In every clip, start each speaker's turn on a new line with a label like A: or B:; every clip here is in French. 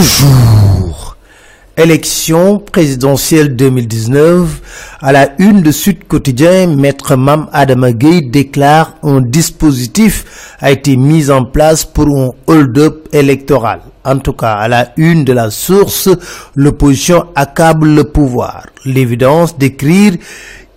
A: Bonjour. Élection présidentielle 2019, à la une de Sud Quotidien, Maître Mam Adamagui déclare un dispositif a été mis en place pour un hold-up électoral. En tout cas, à la une de la source, l'opposition accable le pouvoir. L'évidence d'écrire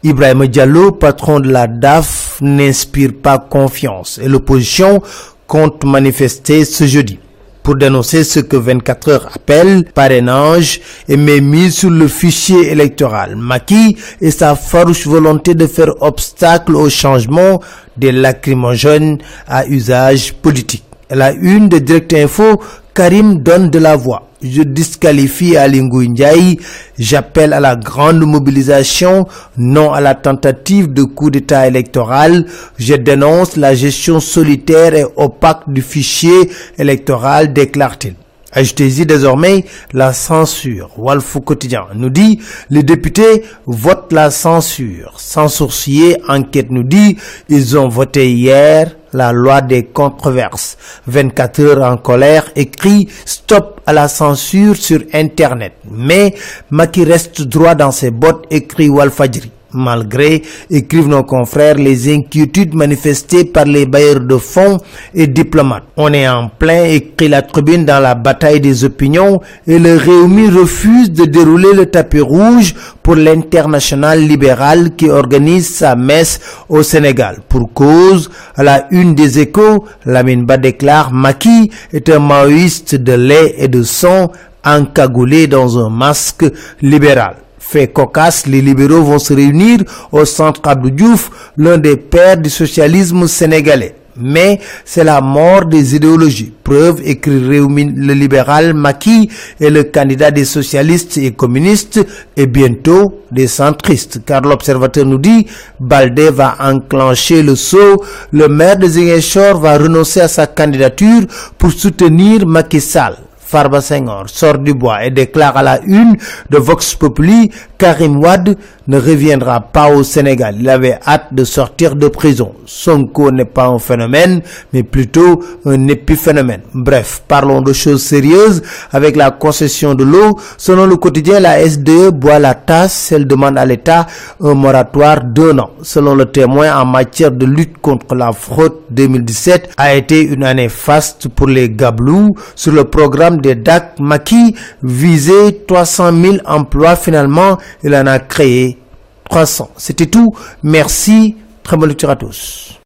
A: Ibrahim Diallo, patron de la DAF, n'inspire pas confiance et l'opposition compte manifester ce jeudi pour dénoncer ce que 24 heures appelle parrainage et met mise sur le fichier électoral. Maki et sa farouche volonté de faire obstacle au changement des lacrymogènes à usage politique. La une de Direct Info, Karim donne de la voix. Je disqualifie Alingou Ndiaye. J'appelle à la grande mobilisation, non à la tentative de coup d'état électoral. Je dénonce la gestion solitaire et opaque du fichier électoral, déclare-t-il. Ajoutez-y désormais la censure. Walfou Quotidien nous dit, les députés votent la censure. Sans sourcier, enquête nous dit, ils ont voté hier la loi des controverses. 24 heures en colère écrit stop à la censure sur Internet. Mais Maki reste droit dans ses bottes écrit Walfadjri malgré, écrivent nos confrères, les inquiétudes manifestées par les bailleurs de fonds et diplomates. On est en plein, écrit la tribune dans la bataille des opinions, et le Réumi refuse de dérouler le tapis rouge pour l'international libéral qui organise sa messe au Sénégal. Pour cause, à la une des échos, Lamine Ba déclare Maki est un maoïste de lait et de sang encagoulé dans un masque libéral fait cocasse, les libéraux vont se réunir au centre Abdou Diouf, l'un des pères du socialisme sénégalais. Mais c'est la mort des idéologies. Preuve, écrit le libéral Maki est le candidat des socialistes et communistes et bientôt des centristes. Car l'observateur nous dit, Baldé va enclencher le saut, le maire de Ziguinchor va renoncer à sa candidature pour soutenir Macky Sall. Farba Senghor sort du bois et déclare à la une de Vox Populi Karim Wad ne reviendra pas au Sénégal. Il avait hâte de sortir de prison. Sonko n'est pas un phénomène, mais plutôt un épiphénomène. Bref, parlons de choses sérieuses avec la concession de l'eau. Selon le quotidien, la SDE boit la tasse. Elle demande à l'État un moratoire d'un an. Selon le témoin, en matière de lutte contre la fraude 2017 a été une année faste pour les Gablous. Sur le programme des DAC, Maki visait 300 000 emplois. Finalement, il en a créé 300. C'était tout. Merci. Très bonne lecture à tous.